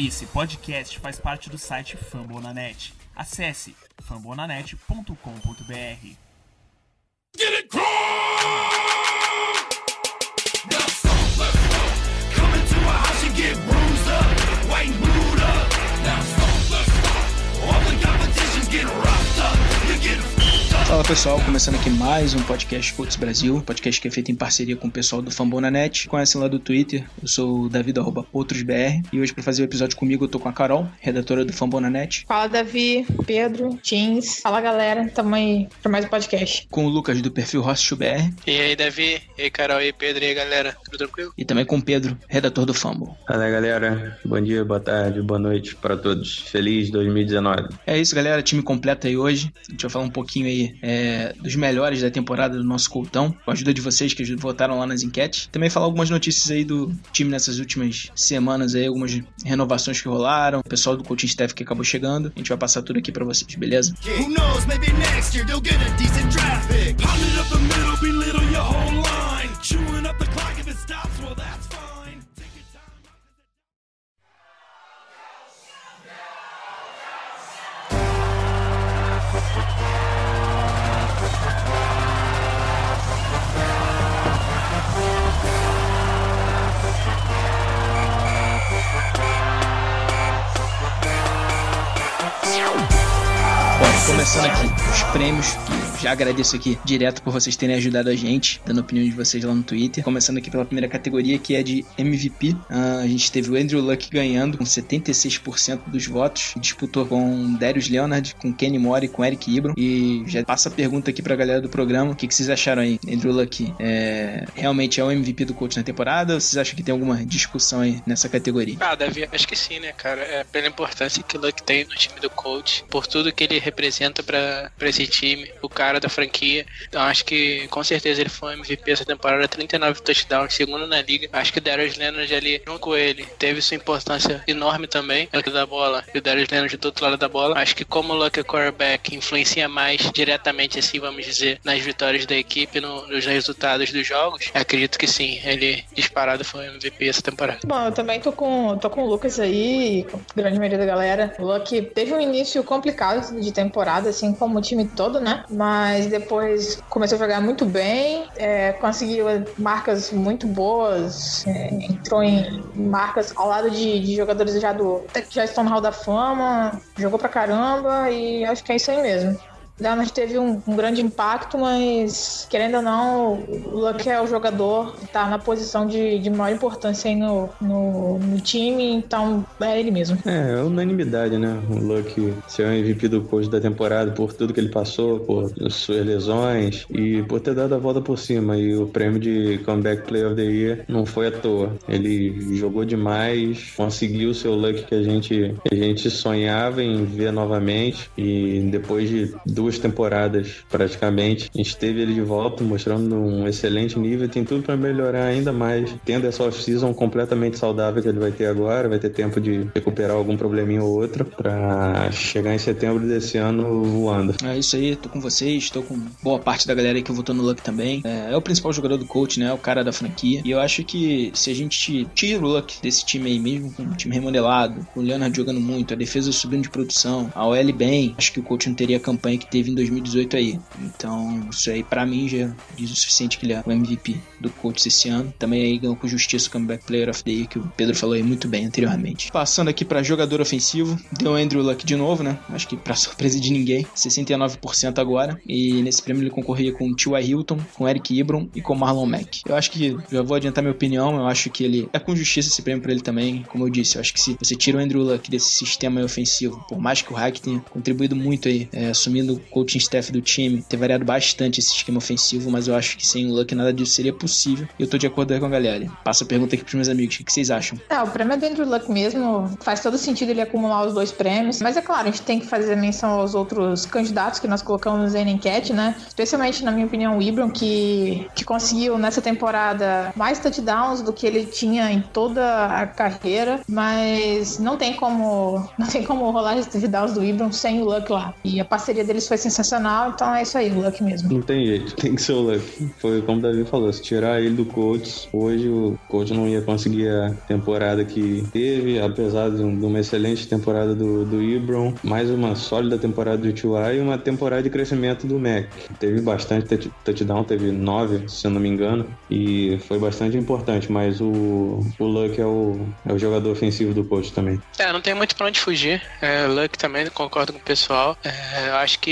Esse podcast faz parte do site Fambonanet. Acesse fambonanet.com.br. Get it! Now stop, let's go. Come into a house and get bruised up, white Fala pessoal, começando aqui mais um podcast Coach Brasil, podcast que é feito em parceria com o pessoal do Fambonanet. Conhecem lá do Twitter, eu sou o Davi do arroba PotrosBR e hoje para fazer o episódio comigo eu tô com a Carol, redatora do Fambonanet, Fala, Davi, Pedro, Jeans. Fala, galera. Tamo aí pra mais um podcast. com o Lucas do perfil HostBR E aí, Davi? E aí, Carol? E aí, Pedro? E aí, galera? Tudo tranquilo? e também com o Pedro, redator do Fumble. Fala galera, bom dia, boa tarde, boa noite para todos. Feliz 2019. É isso galera, time completo aí hoje. A gente vai falar um pouquinho aí é, dos melhores da temporada do nosso Coltão, com a ajuda de vocês que votaram lá nas enquetes. Também falar algumas notícias aí do time nessas últimas semanas aí, algumas renovações que rolaram, o pessoal do coaching staff que acabou chegando. A gente vai passar tudo aqui pra vocês, beleza? Who knows, maybe next year they'll get a decent draft começando aqui os prêmios, que já agradeço aqui direto por vocês terem ajudado a gente, dando opinião de vocês lá no Twitter. Começando aqui pela primeira categoria, que é de MVP. Ah, a gente teve o Andrew Luck ganhando com 76% dos votos. Disputou com Darius Leonard, com Kenny Mori, com Eric Ibram. E já passa a pergunta aqui pra galera do programa: o que, que vocês acharam aí? Andrew Luck é, realmente é o MVP do coach na temporada? Ou vocês acham que tem alguma discussão aí nessa categoria? Ah, Davi, acho que sim, né, cara? É pela importância que o Luck tem no time do coach, por tudo que ele representa pra, pra esse time, o cara da franquia. Então acho que com certeza ele foi MVP essa temporada, 39 touchdowns, segundo na liga. Acho que o Darius Leonard ali, junto com ele, teve sua importância enorme também, no da bola, e o Darius Leonard do outro lado da bola. Acho que como o Luck é quarterback, influencia mais diretamente, assim, vamos dizer, nas vitórias da equipe, no- nos resultados dos jogos. Acredito que sim, ele disparado foi MVP essa temporada. Bom, eu também tô com, tô com o Lucas aí, com grande maioria da galera. O Luck teve um início complicado de temporada, assim como o time todo, né? Mas depois começou a jogar muito bem, é, conseguiu marcas muito boas, é, entrou em marcas ao lado de, de jogadores já, do, que já estão no Hall da Fama, jogou pra caramba e acho que é isso aí mesmo. Leonard teve um, um grande impacto, mas querendo ou não, o Luck é o jogador que tá na posição de, de maior importância aí no, no, no time, então é ele mesmo. É, é unanimidade, né? O Luck ser o MVP do coach da temporada por tudo que ele passou, por suas lesões e por ter dado a volta por cima. E o prêmio de Comeback Player of the Year não foi à toa. Ele jogou demais, conseguiu o seu Luck que a gente, que a gente sonhava em ver novamente. E depois de duas temporadas praticamente, a gente teve ele de volta, mostrando um excelente nível. Tem tudo para melhorar ainda mais, tendo essa off-season completamente saudável que ele vai ter agora. Vai ter tempo de recuperar algum probleminha ou outro para chegar em setembro desse ano voando. É isso aí, tô com vocês, tô com boa parte da galera que votou no Luck também. É, é o principal jogador do coach, né? É o cara da franquia. E eu acho que se a gente tira o Luck desse time aí, mesmo com o time remodelado, com o Leonard jogando muito, a defesa subindo de produção, a OL bem, acho que o coach não teria a campanha que teve em 2018 aí. Então, isso aí pra mim já diz o suficiente que ele é o MVP do coach esse ano. Também aí ganhou com justiça o Comeback Player of the Year, que o Pedro falou aí muito bem anteriormente. Passando aqui pra jogador ofensivo, deu Andrew Luck de novo, né? Acho que pra surpresa de ninguém, 69% agora. E nesse prêmio ele concorria com T.Y. Hilton, com Eric Ibram e com Marlon Mack. Eu acho que, já vou adiantar minha opinião, eu acho que ele é com justiça esse prêmio pra ele também. Como eu disse, eu acho que se você tira o Andrew Luck desse sistema ofensivo, por mais que o Hack tenha contribuído muito aí, é, assumindo coaching staff do time, ter variado bastante esse esquema ofensivo, mas eu acho que sem o Luck nada disso seria possível. E eu tô de acordo com a galera. Passa a pergunta aqui pros meus amigos, o que vocês acham? É, o prêmio é do Andrew Luck mesmo, faz todo sentido ele acumular os dois prêmios, mas é claro, a gente tem que fazer menção aos outros candidatos que nós colocamos aí na enquete, né? Especialmente, na minha opinião, o Ibram, que, que conseguiu nessa temporada mais touchdowns do que ele tinha em toda a carreira, mas não tem como não tem como rolar os touchdowns do Ibram sem o Luck lá. E a parceria deles foi sensacional, então é isso aí, o Luck mesmo. Não tem jeito, tem que ser o Luck. Foi como o Davi falou, se tirar ele do coach, hoje o coach não ia conseguir a temporada que teve, apesar de, um, uma excelente temporada do, do Ibron, mais uma sólida temporada do Tua e uma temporada de crescimento do Mac. Teve bastante touchdown, teve nove, se eu não me engano, e foi bastante importante, mas o, o Luck é o, é o jogador ofensivo do coach também. É, não tem muito pra onde fugir. É, Luck também, concordo com o pessoal. É, eu acho que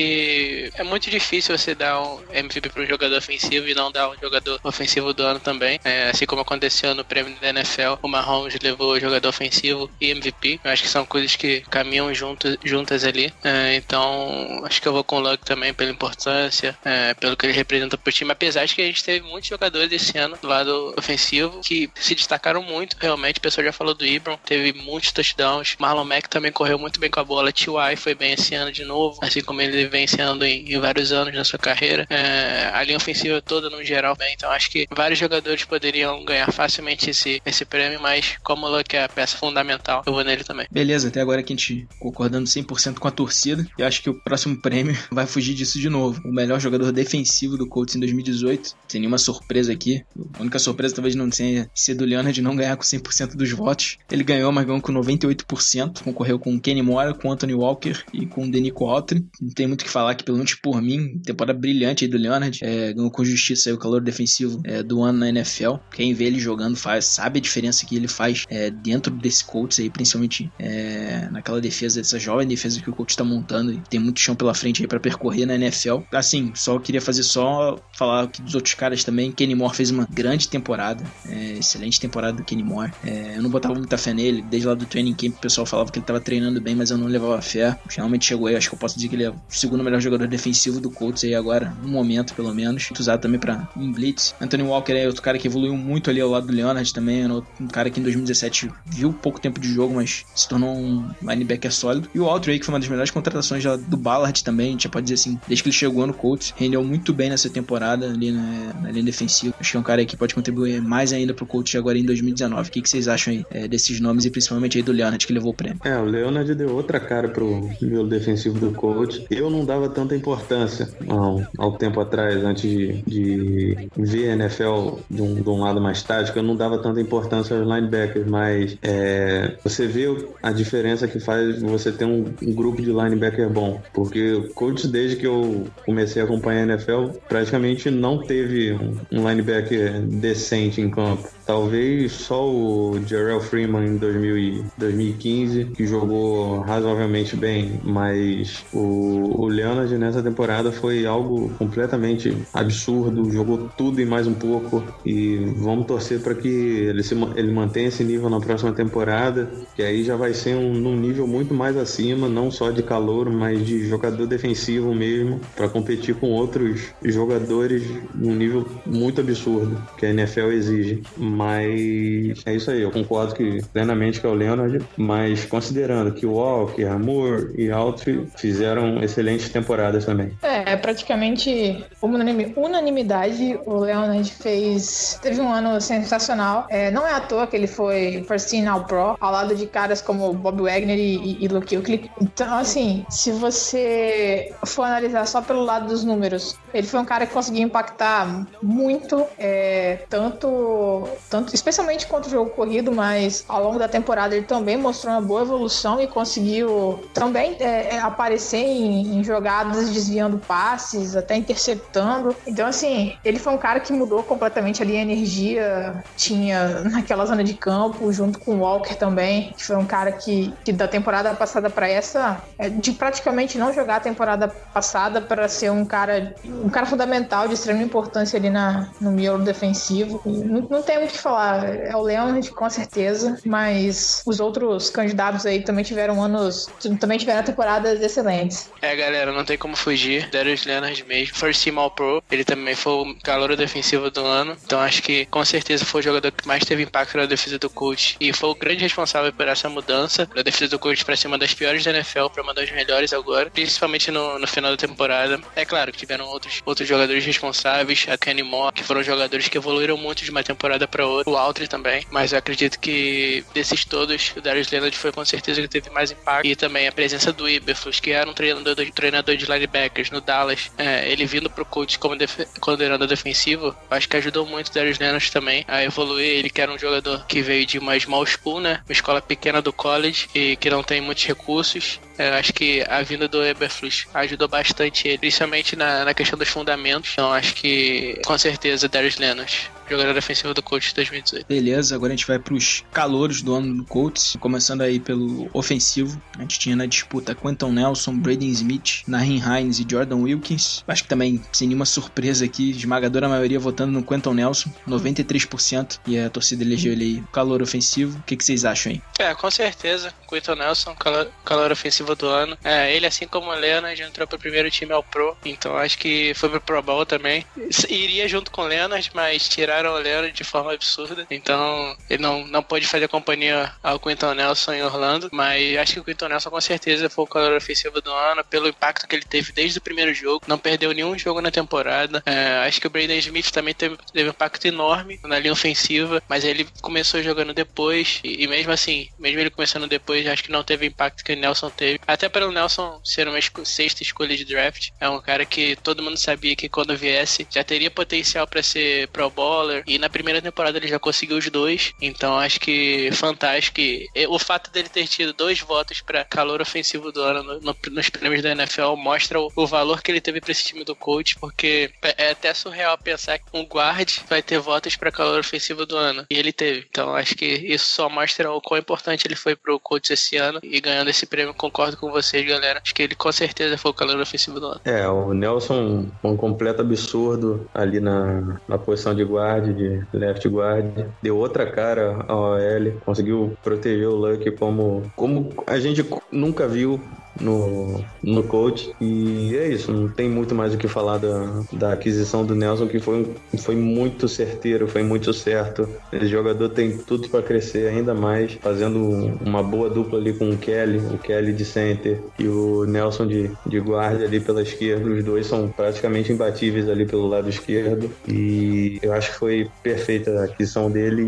é muito difícil você dar um MVP para um jogador ofensivo e não dar um jogador ofensivo do ano também. É, assim como aconteceu no prêmio da NFL, o Mahomes levou jogador ofensivo e MVP. Eu acho que são coisas que caminham junto, juntas ali. É, então, acho que eu vou com o Luck também pela importância, é, pelo que ele representa pro time. Apesar de que a gente teve muitos jogadores esse ano do lado ofensivo que se destacaram muito, realmente. O pessoal já falou do Ibram, teve muitos touchdowns. Marlon Mack também correu muito bem com a bola. T.Y. foi bem esse ano de novo, assim como ele vem sendo em, em vários anos na sua carreira. É, a linha ofensiva toda, no geral, bem. Então, acho que vários jogadores poderiam ganhar facilmente esse, esse prêmio, mas como o Luck é a peça fundamental, eu vou nele também. Beleza, até agora que a gente concordando 100% com a torcida, eu acho que o próximo prêmio vai fugir disso de novo. O melhor jogador defensivo do Colts em 2018, sem nenhuma surpresa aqui. A única surpresa talvez não tenha sido o Leonard não ganhar com 100% dos votos. Ele ganhou, mas ganhou com 98%, concorreu com Kenny Mora, com Anthony Walker e com Denico Autry. Não tem muito o que falar aqui, pelo menos por mim, temporada brilhante aí do Leonard. É, ganhou com justiça aí o calor defensivo é, do ano na NFL. Quem vê ele jogando faz, sabe a diferença que ele faz é, dentro desse Colts aí, principalmente é, naquela defesa, dessa jovem defesa que o Colts está montando. E tem muito chão pela frente aí para percorrer na NFL. Assim, só queria fazer só falar aqui dos outros caras também. Kenny Moore fez uma grande temporada, é, excelente temporada do Kenny Moore. É, eu não botava muita fé nele, desde lá do training camp o pessoal falava que ele estava treinando bem, mas eu não levava fé. Finalmente chegou aí, acho que eu posso dizer que ele é o segundo melhor jogador defensivo do Colts aí agora, no momento pelo menos. Usado também para em blitz. Anthony Walker é outro cara que evoluiu muito ali ao lado do Leonard também, é um cara que em 2017 viu pouco tempo de jogo, mas se tornou um linebacker sólido. E o Autry, que foi uma das melhores contratações já do Ballard também, a gente já pode dizer assim, desde que ele chegou no Colts, rendeu muito bem nessa temporada ali na, na linha defensiva. Acho que é um cara que pode contribuir mais ainda pro Colts agora em 2019. O que, que vocês acham aí é, desses nomes e principalmente aí do Leonard que levou o prêmio? É, o Leonard deu outra cara pro meu defensivo do Colts. Eu não dava tanta importância ao, ao tempo atrás, antes de, de ver a NFL de um, de um lado mais tático, eu não dava tanta importância aos linebackers, mas é, você vê a diferença que faz você ter um, um grupo de linebacker bom. Porque o Colts, desde que eu comecei a acompanhar a NFL, praticamente não teve um, um linebacker decente em campo. Talvez só o Jarrell Freeman em 2000 2015, que jogou razoavelmente bem, mas o, o Leonard nessa temporada foi algo completamente absurdo, jogou tudo e mais um pouco. E vamos torcer para que ele, se, ele mantenha esse nível na próxima temporada, que aí já vai ser um, num nível muito mais acima, não só de calor, mas de jogador defensivo mesmo, para competir com outros jogadores num nível muito absurdo que a NFL exige. Mas é isso aí, eu concordo que plenamente que é o Leonard, mas considerando que o Walker, Moore e Altry fizeram temporadas também. É, praticamente unanimidade. O Leonard fez. Teve um ano sensacional. É, não é à toa que ele foi First Team All Pro, ao lado de caras como Bob Wagner e, e Luke Kuechly. Então, assim, se você for analisar só pelo lado dos números, ele foi um cara que conseguiu impactar muito, é, tanto, tanto, especialmente contra o jogo corrido, mas ao longo da temporada ele também mostrou uma boa evolução e conseguiu também é, é aparecer em, em, jogadas desviando passes, até interceptando. Então, assim, ele foi um cara que mudou completamente ali a energia tinha naquela zona de campo, junto com o Walker também, que foi um cara que, que da temporada passada para essa, é, de praticamente não jogar a temporada passada para ser um cara um cara fundamental de extrema importância ali na, no miolo defensivo. Não, não tem o que falar. É o Leonard, com certeza, mas os outros candidatos aí também tiveram anos, também tiveram temporadas excelentes. É, galera, não tem como fugir. Darius Leonard mesmo, First Team All Pro, ele também foi o calor defensivo do ano, então acho que com certeza foi o jogador que mais teve impacto na defesa do coach e foi o grande responsável por essa mudança da defesa do coach para ser uma das piores da NFL para uma das melhores agora, principalmente no, no final da temporada. É claro que tiveram outros, outros jogadores responsáveis, a Kenny Moore, que foram jogadores que evoluíram muito de uma temporada para outra, o Altry também, mas eu acredito que desses todos, o Darius Leonard foi com certeza que teve mais impacto e também a presença do Iberflus, que era um treinador, treinador de linebackers no Dallas, é, ele vindo pro coach como def coordenador defensivo, acho que ajudou muito o Darius Leonard também a evoluir. Ele que era um jogador que veio de uma small school, né? Uma escola pequena do college e que não tem muitos recursos. Eu acho que a vinda do Eberflus ajudou bastante ele, principalmente na, na questão dos fundamentos. Então acho que com certeza Darius Leonard jogador ofensivo do Colts 2018. Beleza, agora a gente vai pros calouros do ano do Colts, começando aí pelo ofensivo. A gente tinha na disputa Quentin Nelson, Braden Smith, Nahin Hines e Jordan Wilkins. Acho que também, sem nenhuma surpresa aqui, esmagadora maioria votando no Quentin Nelson, 93%, e a torcida elegeu ele aí calor ofensivo. O que, que vocês acham aí? É, com certeza. Quentin Nelson, calor, calor ofensivo do ano. É, ele, assim como o Leonard, entrou pro primeiro time ao Pro, então acho que foi pro Pro Bowl também. Iria junto com o Leonard, mas tirar tiraram o Leonard de forma absurda. Então, ele não, não pôde fazer companhia ao Quinton Nelson em Orlando. Mas acho que o Quinton Nelson com certeza foi o calor ofensivo do ano, pelo impacto que ele teve desde o primeiro jogo. Não perdeu nenhum jogo na temporada. É, acho que o Braden Smith também teve, teve um impacto enorme na linha ofensiva, mas ele começou jogando depois. E, e mesmo assim, mesmo ele começando depois, acho que não teve o impacto que o Nelson teve. Até para o Nelson ser uma esco sexta escolha de draft. É um cara que todo mundo sabia que quando viesse já teria potencial para ser Pro Bowl e na primeira temporada ele já conseguiu os dois. Então acho que fantástico. E o fato dele ter tido dois votos para calor ofensivo do ano no, no, nos prêmios da NFL mostra o, o, valor que ele teve para esse time do coach, porque é, é até surreal pensar que um guard vai ter votos para calor ofensivo do ano. E ele teve. Então acho que isso só mostra o quão importante ele foi pro coach esse ano. E ganhando esse prêmio, concordo com vocês, galera. Acho que ele com certeza foi o calor ofensivo do ano. É, o Nelson, um completo absurdo ali na, na posição de guarda guard, de left guard, deu outra cara ao OL, conseguiu proteger o Luck como, como a gente nunca viu no, no coach. E é isso, não tem muito mais o que falar da, da aquisição do Nelson, que foi, foi muito certeiro, foi muito certo. Esse jogador tem tudo para crescer ainda mais, fazendo uma boa dupla ali com o Kelly, o Kelly de center e o Nelson de, de guarda ali pela esquerda. Os dois são praticamente imbatíveis ali pelo lado esquerdo. E eu acho que foi perfeita a aquisição dele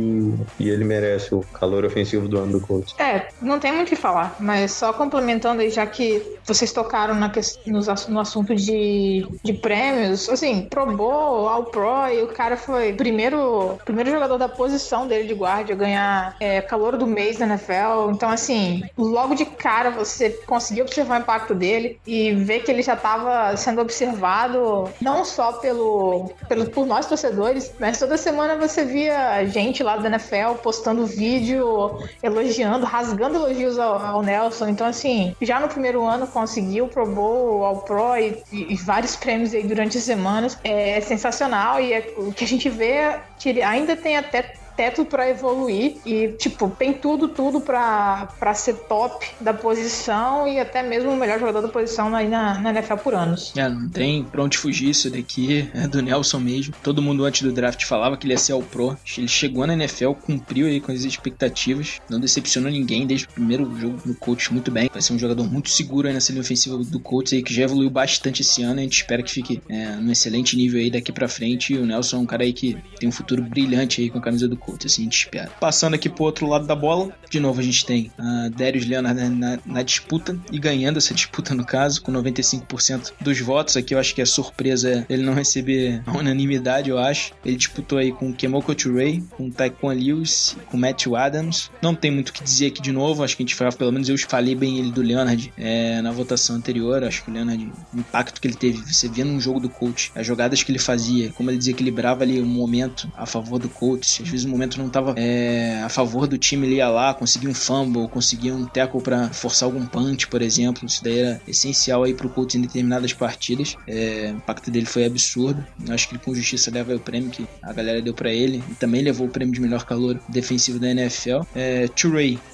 e, e ele merece o calor ofensivo do ano do coach. É, não tem muito o que falar, mas só complementando aí, já que que vocês tocaram na, no, assunto de, de prêmios, assim, Pro Bowl, All Pro, e o cara foi primeiro, primeiro jogador da posição dele de guarda a ganhar é, calor do mês da NFL. Então, assim, logo de cara você conseguiu observar o impacto dele e ver que ele já estava sendo observado não só pelo, pelo, por nós torcedores, mas toda semana você via gente lá da NFL postando vídeo, elogiando, rasgando elogios ao, ao Nelson. Então, assim, já no primeiro primeiro ano conseguiu o Pro Bowl, ao Pro e, e, vários prêmios aí durante as semanas. É sensacional e é, o que a gente vê que ele ainda tem até teto para evoluir e, tipo, tem tudo, tudo para ser top da posição e até mesmo o melhor jogador da posição aí na, na NFL por anos. É, não tem pra onde fugir isso daqui, é do Nelson mesmo. Todo mundo antes do draft falava que ele ia ser o pro. Ele chegou na NFL, cumpriu aí com as expectativas, não decepcionou ninguém desde o primeiro jogo no coach muito bem. Vai ser um jogador muito seguro aí nessa linha ofensiva do coach aí, que já evoluiu bastante esse ano. A gente espera que fique é, num excelente nível aí daqui para frente. E o Nelson é um cara aí que tem um futuro brilhante aí com a camisa do coach assim, a gente espera. Passando aqui pro outro lado da bola, de novo a gente tem a Darius Leonard na, na, na, disputa e ganhando essa disputa no caso, com 95% dos votos. Aqui eu acho que a surpresa é ele não receber a unanimidade, eu acho. Ele disputou aí com Kemoko Ray, com Taekwon Lewis, com Matthew Adams. Não tem muito o que dizer aqui de novo, acho que a gente falava, pelo menos eu falei bem ele do Leonard é, na votação anterior. Acho que o Leonard, o impacto que ele teve, você vendo um jogo do coach, as jogadas que ele fazia, como ele desequilibrava ali o um momento a favor do coach, às vezes o momento não estava é, a favor do time, ele ia lá, conseguia um fumble, conseguia um tackle para forçar algum punch, por exemplo. Isso daí era essencial aí pro Colts em determinadas partidas. É, o impacto dele foi absurdo. Eu acho que ele com justiça leva o prêmio que a galera deu para ele e também levou o prêmio de melhor calor defensivo da NFL. É,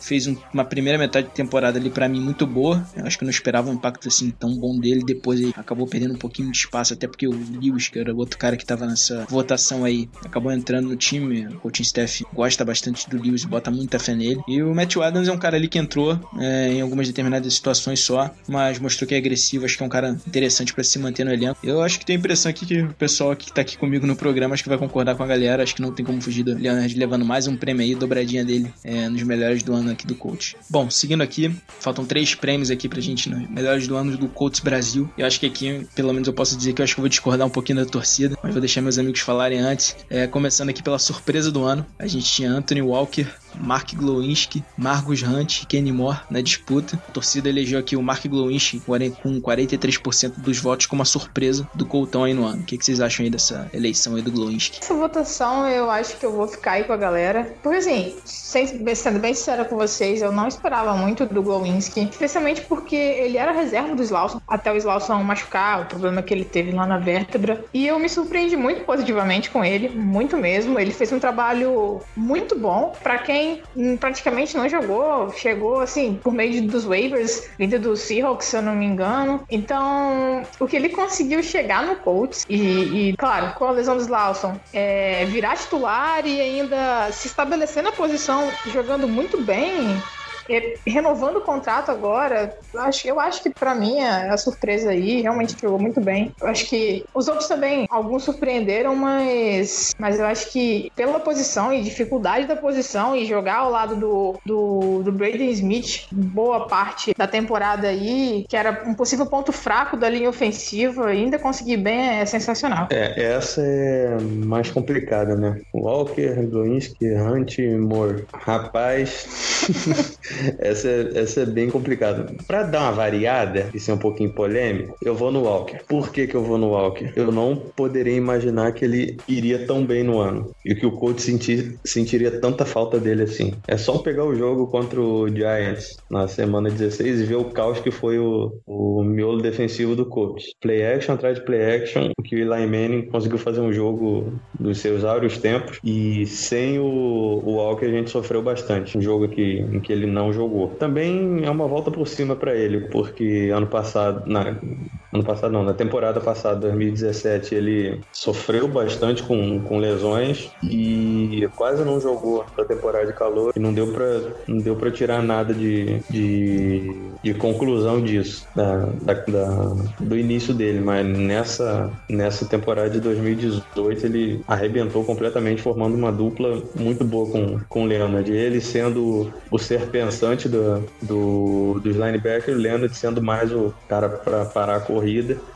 fez um, uma primeira metade de temporada ali para mim muito boa. Eu acho que eu não esperava um impacto assim tão bom dele. Depois ele acabou perdendo um pouquinho de espaço, até porque o Lewis, que era o outro cara que tava nessa votação aí, acabou entrando no time. O staff gosta bastante do Lewis, bota muita fé nele. E o Matthew Adams é um cara ali que entrou é, em algumas determinadas situações só, mas mostrou que é agressivo. Acho que é um cara interessante para se manter no elenco. Eu acho que tenho a impressão aqui que o pessoal que tá aqui comigo no programa acho que vai concordar com a galera. Acho que não tem como fugir do Leonard levando mais um prêmio aí, dobradinha dele é, nos melhores do ano aqui do coach. Bom, seguindo aqui, faltam três prêmios aqui pra gente nos melhores do ano do Colts Brasil. Eu acho que aqui, pelo menos eu posso dizer que eu acho que eu vou discordar um pouquinho da torcida, mas vou deixar meus amigos falarem antes. É, começando aqui pela surpresa do ano ano, a gente tinha Anthony Walker, Mark Glowinski, Marcus Hunt e Kenny Moore na disputa. A torcida elegeu aqui o Mark Glowinski com 43% dos votos como uma surpresa do Coltão aí no ano. O que, vocês acham aí dessa eleição aí do Glowinski? Essa votação eu acho que eu vou ficar aí com a galera. Porque assim, sendo bem sincera com vocês, eu não esperava muito do Glowinski, especialmente porque ele era reserva do Slauson, até o Slauson machucar, o problema que ele teve lá na vértebra. E eu me surpreendi muito positivamente com ele, muito mesmo. Ele fez um trabalho muito bom. para quem também praticamente não jogou, chegou assim por meio dos waivers, vindo do Seahawks, se eu não me engano. Então, o que ele conseguiu chegar no Colts e, e claro, com a lesão do Lawson, é, virar titular e ainda se estabelecer na posição jogando muito bem, renovando o contrato agora, eu acho, eu acho que para mim é a surpresa aí, realmente jogou muito bem. Eu acho que os outros também, alguns surpreenderam, mas, mas eu acho que pela posição e dificuldade da posição e jogar ao lado do, do, do Braden Smith boa parte da temporada aí, que era um possível ponto fraco da linha ofensiva, ainda conseguir bem é sensacional. É, essa é mais complicada, né? Walker, Glowinski, Hunt, Moore. Rapaz. essa, é, essa é bem complicada. Pra dar uma variada e ser um pouquinho polêmico, eu vou no Walker. Por que, que eu vou no Walker? Eu não poderia imaginar que ele iria tão bem no ano. E que o coach sentir, sentiria tanta falta dele assim. É só pegar o jogo contra o Giants na semana 16 e ver o caos que foi o, o miolo defensivo do coach. Play action atrás de play action, que o Eli Manning conseguiu fazer um jogo dos seus áureos tempos. E sem o, o Walker a gente sofreu bastante. Um jogo que, em que ele não jogou. Também é uma volta por cima para ele, porque ano passado, na, ano passado não, na temporada passada, 2017, ele sofreu bastante com, com lesões e quase não jogou na temporada de calor e não deu para não deu para tirar nada de, de, de conclusão disso, da, da, da, do início dele, mas nessa, nessa temporada de 2018 ele arrebentou completamente, formando uma dupla muito boa com, com o Leonard. Ele sendo o ser pensante do, do, dos linebackers, o Leonard sendo mais o cara para parar a corrida.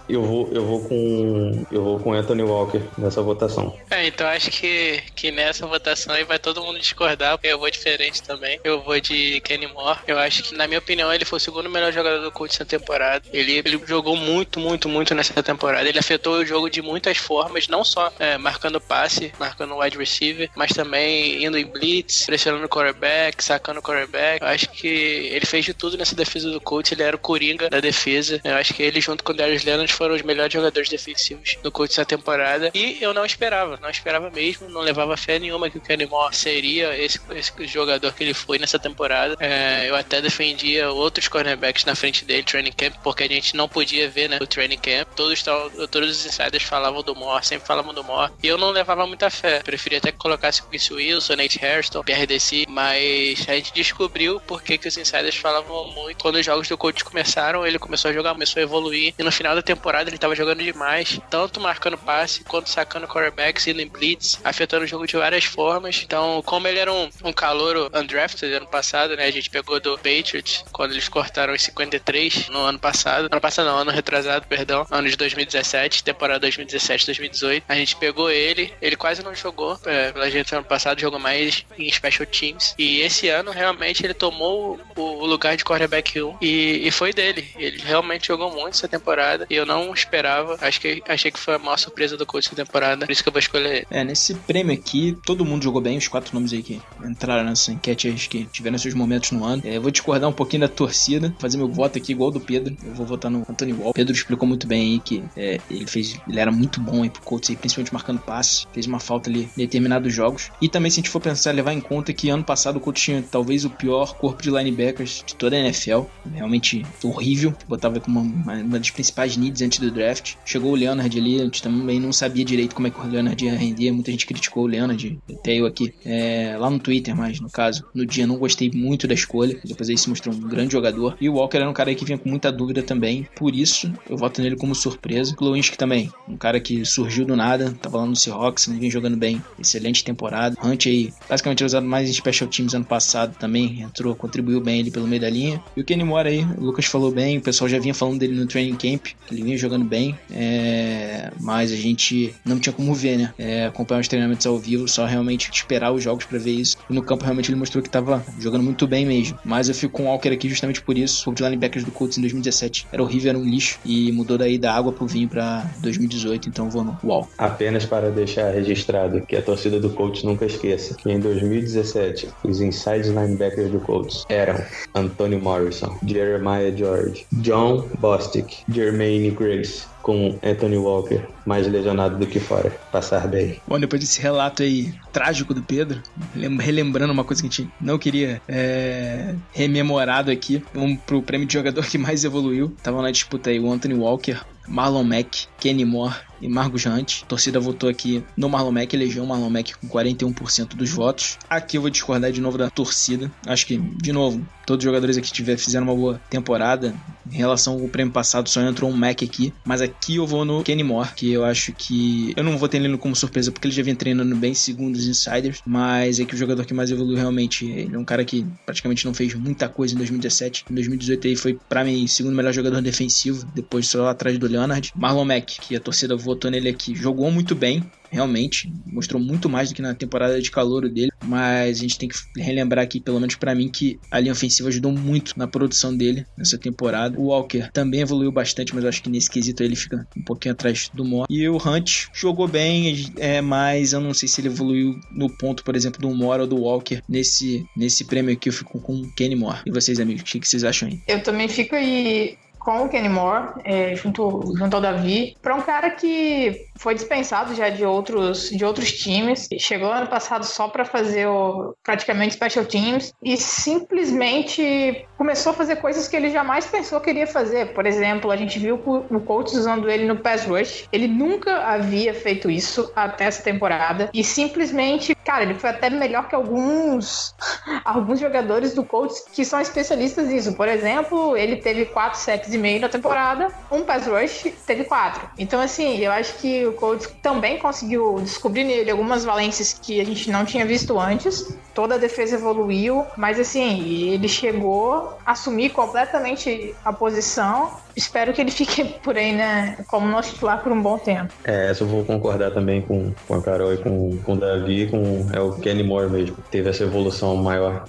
Eu vou, eu vou com eu vou com Anthony Walker nessa votação. É, então acho que, que nessa votação aí vai todo mundo discordar, porque eu vou diferente também. Eu vou de Kenny Moore. Eu acho que, na minha opinião, ele foi o segundo melhor jogador do Colts nessa temporada. Ele, ele jogou muito, muito, muito nessa temporada. Ele afetou o jogo de muitas formas, não só é, marcando passe, marcando wide receiver, mas também indo em blitz, pressionando o quarterback, sacando o quarterback. Eu acho que ele fez de tudo nessa defesa do Colts. Ele era o coringa da defesa. Eu acho que ele, junto com Darius Leonard, foram os melhores jogadores defensivos do Colts essa temporada. E eu não esperava, não esperava mesmo, não levava fé nenhuma que o Kenny Moore seria esse, esse jogador que ele foi nessa temporada. É, eu até defendia outros cornerbacks na frente dele, training camp, porque a gente não podia ver né, o training camp. Todos, todos os insiders falavam do Moore, sempre falavam do Moore. E eu não levava muita fé. Preferia até que colocasse o Chris Wilson, Nate Hairston, PRDC, mas a gente descobriu porque que os insiders falavam muito. Quando os jogos do coach começaram, ele começou a jogar, começou a evoluir. E no final da temporada ele tava jogando demais, tanto marcando passe quanto sacando quarterbacks, indo em blitz, afetando o jogo de várias formas. Então, como ele era um, um calouro undrafted ano passado, né? A gente pegou do Patriots quando eles cortaram os 53 no ano passado. Ano passado não, ano retrasado, perdão. Ano de 2017, temporada 2017-2018. A gente pegou ele, ele quase não jogou é, pela gente ano passado, jogou mais em special teams. E esse ano realmente ele tomou o lugar de quarterback 1 e, e foi dele. Ele realmente jogou muito essa temporada e eu não esperava. Acho que achei que foi a maior surpresa do coach da temporada. Por isso que eu vou escolher ele. É, nesse prêmio aqui, todo mundo jogou bem. Os quatro nomes aí que entraram nessa enquete, acho que tiveram seus momentos no ano. É, eu vou discordar um pouquinho da torcida, fazer meu voto aqui igual do Pedro. Eu vou votar no Anthony Wall. Pedro explicou muito bem aí que é, ele fez, ele era muito bom aí pro Colts, principalmente marcando passe. Fez uma falta ali em determinados jogos. E também, se a gente for pensar, levar em conta que ano passado o Colts tinha talvez o pior corpo de linebackers de toda a NFL. Realmente horrível. Botava como uma, uma das principais needs antes do draft. Chegou o Leonard ali, a gente também não sabia direito como é que o Leonard ia render. Muita gente criticou o Leonard, até eu aqui, é, lá no Twitter, mas no caso, no dia não gostei muito da escolha. Depois aí se mostrou um grande jogador. E o Walker era um cara que vinha com muita dúvida também, por isso eu voto nele como surpresa. Glowinski também, um cara que surgiu do nada, tava lá no Seahawks, não vinha jogando bem, excelente temporada. Hunt aí, basicamente usado mais em special teams ano passado também, entrou, contribuiu bem ele pelo meio da linha. E o Kenny Moore aí, o Lucas falou bem, o pessoal já vinha falando dele no training camp, que ele vinha jogando bem, é... mas a gente não tinha como ver, né? É, acompanhar os treinamentos ao vivo, só realmente esperar os jogos para ver isso. E no campo realmente ele mostrou que tava jogando muito bem mesmo. Mas eu fico com o Walker aqui justamente por isso. O de linebackers do Colts em 2017 era horrível, era um lixo e mudou daí da água pro vinho para 2018, então vou no Wall. Apenas para deixar registrado que a torcida do Colts nunca esqueça que em 2017 os inside linebackers do Colts eram Antonio Morrison, Jeremiah George, John Bostic, Jermaine Grace, com Anthony Walker mais lesionado do que fora. Passar bem. Bom, depois desse relato aí trágico do Pedro, relembrando uma coisa que a gente não queria é, rememorado aqui, vamos pro prêmio de jogador que mais evoluiu. Tava na disputa aí o Anthony Walker, Marlon Mack, Kenny Moore e Marcos Hunt. A torcida votou aqui no Marlon Mack, elegeu o Marlon Mack com 41% dos votos. Aqui eu vou discordar de novo da torcida. Acho que, de novo, todos os jogadores aqui tiver, fizeram uma boa temporada. Em relação ao prêmio passado, só entrou um Mack aqui. Mas aqui eu vou no Kenny Moore, que eu acho que. Eu não vou ter ele como surpresa, porque ele já vem treinando bem, segundo os insiders. Mas é que o jogador que mais evoluiu realmente. Ele é um cara que praticamente não fez muita coisa em 2017. Em 2018 aí foi, para mim, segundo melhor jogador defensivo, depois só atrás do Leonard. Marlon Mack, que a torcida votou nele aqui, jogou muito bem, realmente, mostrou muito mais do que na temporada de calor dele, mas a gente tem que relembrar aqui, pelo menos para mim, que a linha ofensiva ajudou muito na produção dele nessa temporada. O Walker também evoluiu bastante, mas acho que nesse quesito ele fica um pouquinho atrás do Moore. E o Hunt jogou bem, é, mas eu não sei se ele evoluiu no ponto, por exemplo, do Moore ou do Walker nesse, nesse prêmio aqui. Eu fico com o Kenny Moore. E vocês, amigos, o que vocês acham aí? Eu também fico aí com o Kenny Moore, é, junto, junto ao Davi, para um cara que foi dispensado já de outros, de outros times, chegou ano passado só para fazer o, praticamente special teams e simplesmente começou a fazer coisas que ele jamais pensou que iria fazer. Por exemplo, a gente viu o Colts usando ele no pass rush, ele nunca havia feito isso até essa temporada e simplesmente, cara, ele foi até melhor que alguns alguns jogadores do Colts que são especialistas nisso. Por exemplo, ele teve quatro sacks e meio na temporada, um pass rush teve quatro. Então, assim, eu acho que o Colts também conseguiu descobrir nele algumas valências que a gente não tinha visto antes. Toda a defesa evoluiu, mas assim, ele chegou assumir completamente a posição espero que ele fique por aí, né, como nosso titular por um bom tempo. É, essa eu vou concordar também com, com a Carol e com, com o Davi, com é o Kenny Moore mesmo. Teve essa evolução maior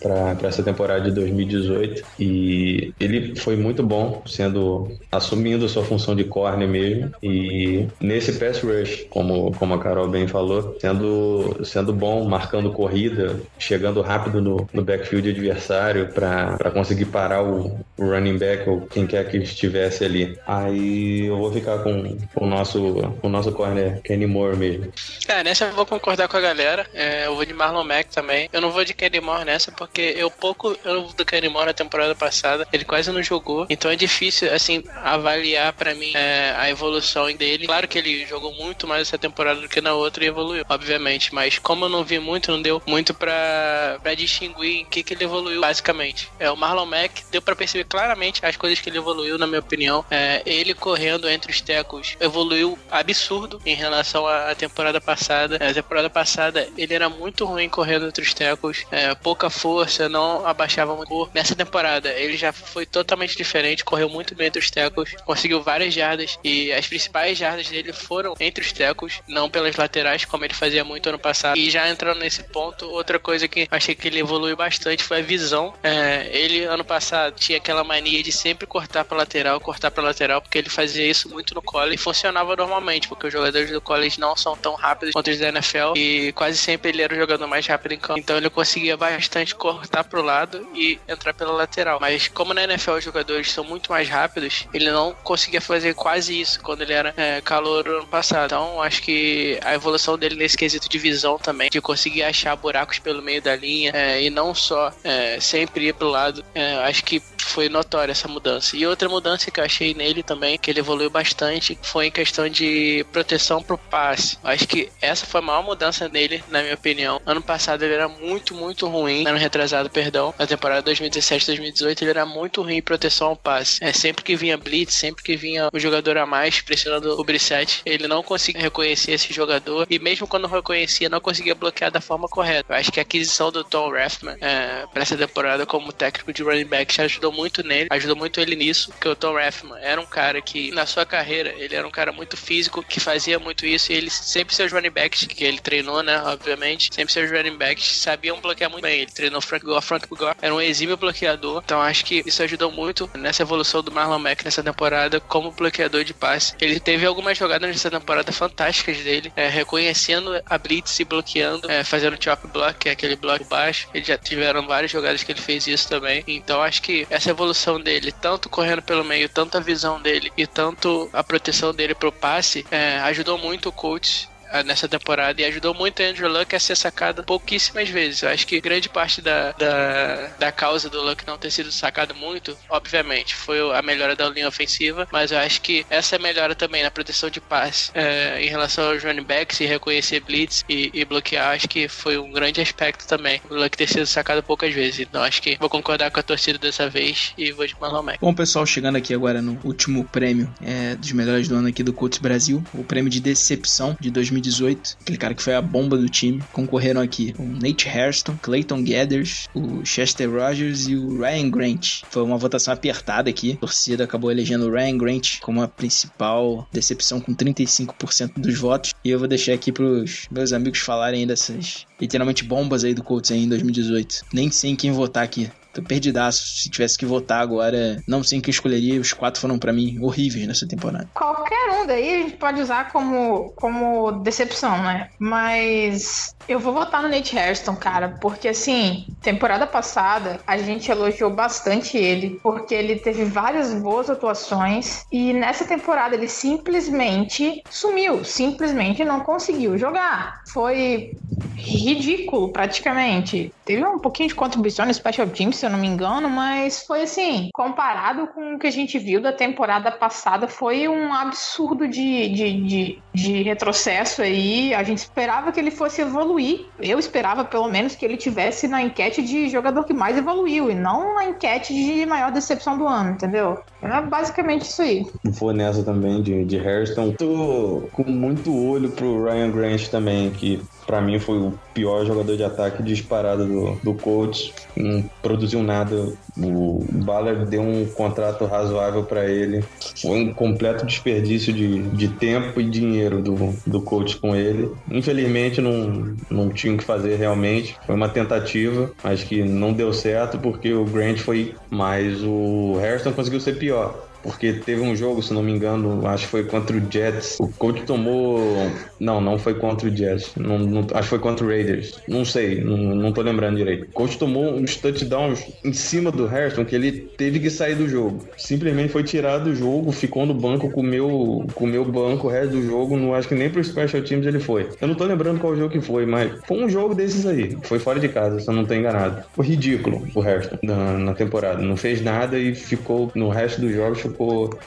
para essa temporada de 2018 e ele foi muito bom, sendo assumindo sua função de corner mesmo e nesse pass rush, como como a Carol bem falou, sendo sendo bom, marcando corrida, chegando rápido no, no backfield adversário para conseguir parar o, o running back ou quem quer que estivesse ali. Aí eu vou ficar com, com o nosso, com o nosso corner, Kenny Moore mesmo. É, nessa eu vou concordar com a galera. É, eu vou de Marlon Mack também. Eu não vou de Kenny Moore nessa, porque eu pouco eu do Kenny Moore na temporada passada. Ele quase não jogou. Então é difícil, assim, avaliar para mim é, a evolução dele. Claro que ele jogou muito mais essa temporada do que na outra e evoluiu, obviamente. Mas como eu não vi muito, não deu muito pra, pra distinguir em que, que ele evoluiu, basicamente. É, o Marlon Mack deu para perceber claramente as coisas que ele evoluiu evoluiu, na minha opinião. É, ele correndo entre os tecos evoluiu absurdo em relação à temporada passada. A temporada passada ele era muito ruim correndo entre os tecos, é, pouca força, não abaixava muito. Nessa temporada ele já foi totalmente diferente, correu muito bem entre os tecos, conseguiu várias jardas e as principais jardas dele foram entre os tecos, não pelas laterais, como ele fazia muito ano passado. E já entrando nesse ponto, outra coisa que achei que ele evoluiu bastante foi a visão. É, ele ano passado tinha aquela mania de sempre cortar cortar para lateral, cortar para lateral, porque ele fazia isso muito no college e funcionava normalmente, porque os jogadores do college não são tão rápidos quanto os da NFL e quase sempre ele era o jogador mais rápido em campo. Então ele conseguia bastante cortar pro lado e entrar pela lateral. Mas como na NFL os jogadores são muito mais rápidos, ele não conseguia fazer quase isso quando ele era é, calor ano passado. Então acho que a evolução dele nesse quesito de visão também, de conseguir achar buracos pelo meio da linha é, e não só é, sempre ir pro lado. É, acho que foi notória essa mudança. E outra mudança que eu achei nele também, que ele evoluiu bastante, foi em questão de proteção pro passe. Acho que essa foi a maior mudança nele, na minha opinião. Ano passado ele era muito, muito ruim, ano retrasado, perdão, na temporada 2017-2018 ele era muito ruim em proteção ao passe. É, sempre que vinha blitz, sempre que vinha um jogador a mais pressionando o Brissette, ele não conseguia reconhecer esse jogador e mesmo quando reconhecia, não conseguia bloquear da forma correta. Eu acho que a aquisição do Tom Rathman é, para essa temporada como técnico de running back ajudou muito nele, ajudou muito ele nisso, porque o Tom Rathman era um cara que, na sua carreira, ele era um cara muito físico, que fazia muito isso, e ele sempre seus running backs, que ele treinou, né, obviamente, sempre seus running backs sabiam bloquear muito bem. Ele treinou Frank Gore, Frank Gore era um exímio bloqueador, então acho que isso ajudou muito nessa evolução do Marlon Mack nessa temporada como bloqueador de passe. Ele teve algumas jogadas nessa temporada fantásticas dele, é, reconhecendo a blitz e bloqueando, é, fazendo chop block, que é aquele bloco baixo. Eles já tiveram várias jogadas que ele fez isso também. Então acho que essa evolução dele, tanto correndo pelo meio, tanto a visão dele e tanto a proteção dele pro passe, é, ajudou muito o coach nessa temporada e ajudou muito a Andrew Luck a ser sacado pouquíssimas vezes. Eu acho que grande parte da, da, da causa do Luck não ter sido sacado muito, obviamente, foi a melhora da linha ofensiva, mas eu acho que essa melhora também na proteção de passe é, em relação aos running backs e reconhecer blitz e, e, bloquear, acho que foi um grande aspecto também. O Luck ter sido sacado poucas vezes. Então acho que vou concordar com a torcida dessa vez e vou de Marlon Mack. Bom, pessoal, chegando aqui agora no último prêmio é, dos melhores do ano aqui do Colts Brasil, o prêmio de decepção de 2018 2018, aquele cara que foi a bomba do time. Concorreram aqui o Nate Hairston, Clayton Gathers, o Chester Rogers e o Ryan Grant. Foi uma votação apertada aqui. A torcida acabou elegendo o Ryan Grant como a principal decepção com 35% dos votos. E eu vou deixar aqui pros meus amigos falarem dessas literalmente bombas aí do Colts aí em 2018. Nem sei em quem votar aqui. Tô perdidaço. Se tivesse que votar agora, não sei quem escolheria. Os quatro foram para mim horríveis nessa temporada. Qualquer um daí a gente pode usar como, como decepção, né? Mas eu vou votar no Nate Hairston, cara, porque assim, temporada passada a gente elogiou bastante ele, porque ele teve várias boas atuações e nessa temporada ele simplesmente sumiu, simplesmente não conseguiu jogar. Foi ridículo, praticamente. Teve um pouquinho de contribuição no Special Teams, se eu não me engano, mas foi assim, comparado com o que a gente viu da temporada passada, foi um absurdo de, de, de, de retrocesso aí. A gente esperava que ele fosse evoluir. Eu esperava, pelo menos, que ele tivesse na enquete de jogador que mais evoluiu e não na enquete de maior decepção do ano, entendeu? É basicamente isso aí. Vou nessa também de, de Harrison. Tô com muito olho pro Ryan Grant também, que para mim foi o pior jogador de ataque disparado do, do Colts. Não produziu nada. O Ballard deu um contrato razoável para ele. Foi um completo desperdício de, de tempo e dinheiro do, do coach com ele. Infelizmente não, não tinha o que fazer realmente. Foi uma tentativa, mas que não deu certo porque o Grant foi mais. O Harrison conseguiu ser pior porque teve um jogo, se não me engano, acho que foi contra o Jets. O coach tomou. Não, não foi contra o Jets. Não, não, acho que foi contra o Raiders. Não sei, não, não tô lembrando direito. O coach tomou uns touchdowns em cima do Harrison que ele teve que sair do jogo. Simplesmente foi tirado do jogo, ficou no banco, comeu, comeu banco o resto do jogo. Não acho que nem pro Special Teams ele foi. Eu não tô lembrando qual jogo que foi, mas foi um jogo desses aí. Foi fora de casa, se eu não tô enganado. Foi ridículo o Harrison na, na temporada. Não fez nada e ficou no resto dos jogos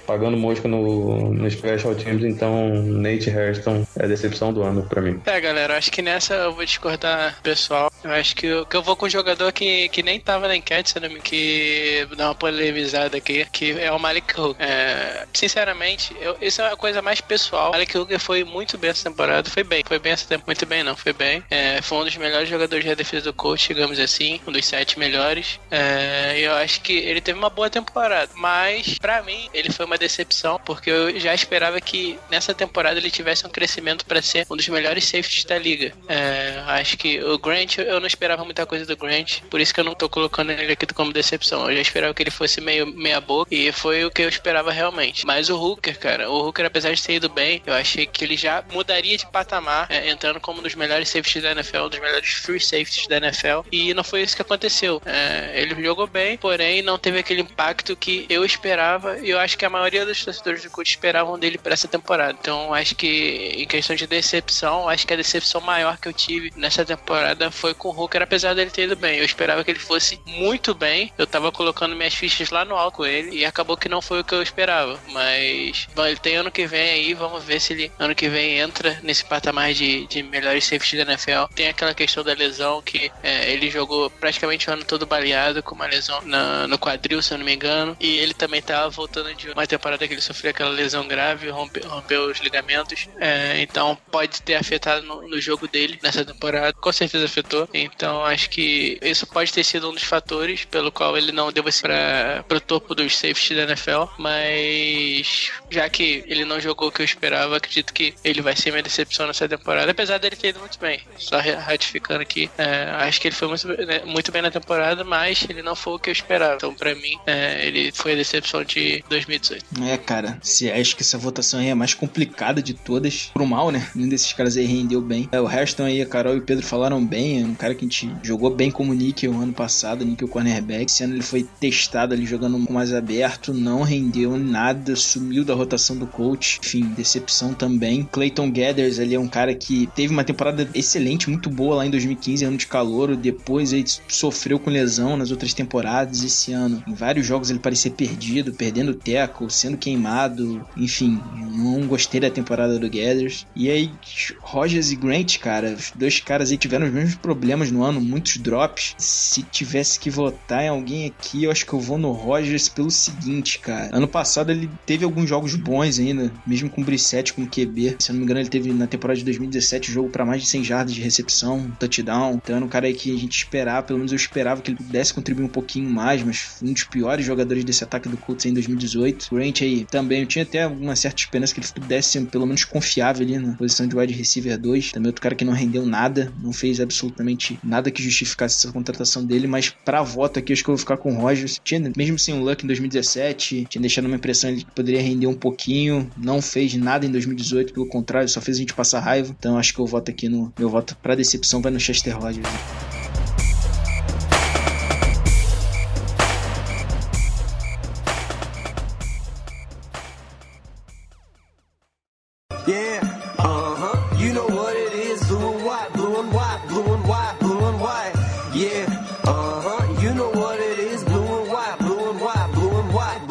pagando mosca no, no Special Teams, então Nate Hairston é a decepção do ano pra mim. É, galera, acho que nessa eu vou discordar, pessoal. Eu acho que eu, que eu vou com um jogador que, que nem tava na enquete, que dá uma polemizada aqui, que é o Malik Hooker. É, sinceramente, eu, isso é uma coisa mais pessoal. O Malik Hooker foi muito bem essa temporada, foi bem. Foi bem essa temporada, muito bem não, foi bem. É, foi um dos melhores jogadores da defesa do coach, digamos assim, um dos sete melhores. É, eu acho que ele teve uma boa temporada, mas para mim ele foi uma decepção, porque eu já esperava que nessa temporada ele tivesse um crescimento para ser um dos melhores safeties da liga. É, acho que o Grant, eu não esperava muita coisa do Grant, por isso que eu não tô colocando ele aqui como decepção. Eu já esperava que ele fosse meio meia boca e foi o que eu esperava realmente. Mas o Hooker, cara, o Hooker, apesar de ter ido bem, eu achei que ele já mudaria de patamar, é, entrando como um dos melhores safeties da NFL, um dos melhores free safeties da NFL, e não foi isso que aconteceu. É, ele jogou bem, porém não teve aquele impacto que eu esperava e eu acho que a maioria dos torcedores do Colts esperavam dele para essa temporada. Então, acho que em questão de decepção, acho que a decepção maior que eu tive nessa temporada foi com o Hooker, apesar dele ter ido bem. Eu esperava que ele fosse muito bem. Eu tava colocando minhas fichas lá no alto com ele e acabou que não foi o que eu esperava. Mas bom, ele tem ano que vem aí, vamos ver se ele ano que vem entra nesse patamar de, de melhores safety da NFL. Tem aquela questão da lesão que é, ele jogou praticamente o ano todo baleado com uma lesão na, no quadril, se eu não me engano. E ele também tava voltando de uma temporada que ele sofreu aquela lesão grave, rompe, rompeu os ligamentos. É, então pode ter afetado no, no, jogo dele nessa temporada. Com certeza afetou. Então acho que isso pode ter sido um dos fatores pelo qual ele não deu para pro topo dos safeties da NFL. Mas já que ele não jogou o que eu esperava, acredito que ele vai ser minha decepção nessa temporada. Apesar dele ter ido muito bem. Só ratificando aqui, é, acho que ele foi muito, né, muito bem na temporada, mas ele não foi o que eu esperava. Então, pra mim, é, ele foi a decepção de 2018. É, cara, se acho que essa votação aí é a mais complicada de todas, pro mal, né? Nenhum desses caras aí rendeu bem. É, o Hairston aí, a Carol e o Pedro falaram bem, cara que a gente jogou bem como níquel ano passado, níquel cornerback. Esse ano ele foi testado ali jogando mais aberto, não rendeu nada, sumiu da rotação do coach. Enfim, decepção também. Clayton Gathers ali é um cara que teve uma temporada excelente, muito boa lá em 2015, ano de calor. Depois ele sofreu com lesão nas outras temporadas. Esse ano, em vários jogos ele parecia perdido, perdendo o teco, sendo queimado. Enfim, não gostei da temporada do Gathers. E aí, Rogers e Grant, cara, os dois caras aí tiveram os mesmos problemas no ano, muitos drops. Se tivesse que votar em alguém aqui, eu acho que eu vou no Rogers pelo seguinte, cara. Ano passado ele teve alguns jogos bons ainda, mesmo com o Brissette como QB. Se eu não me engano, ele teve na temporada de 2017 jogo para mais de 100 jardas de recepção, touchdown. Então era um cara aí que a gente esperava, pelo menos eu esperava que ele pudesse contribuir um pouquinho mais, mas um dos piores jogadores desse ataque do Colts em 2018. Grant aí também, eu tinha até uma certa esperança que ele pudesse pelo menos confiável ali na posição de wide receiver 2. Também outro cara que não rendeu nada, não fez absolutamente nada que justificasse essa contratação dele, mas para voto aqui acho que eu vou ficar com o Rogers. Tinha, mesmo sem o Luck em 2017, tinha deixado uma impressão de que poderia render um pouquinho, não fez nada em 2018, pelo contrário, só fez a gente passar raiva. Então acho que eu voto aqui no meu voto para decepção vai no Chester Rogers.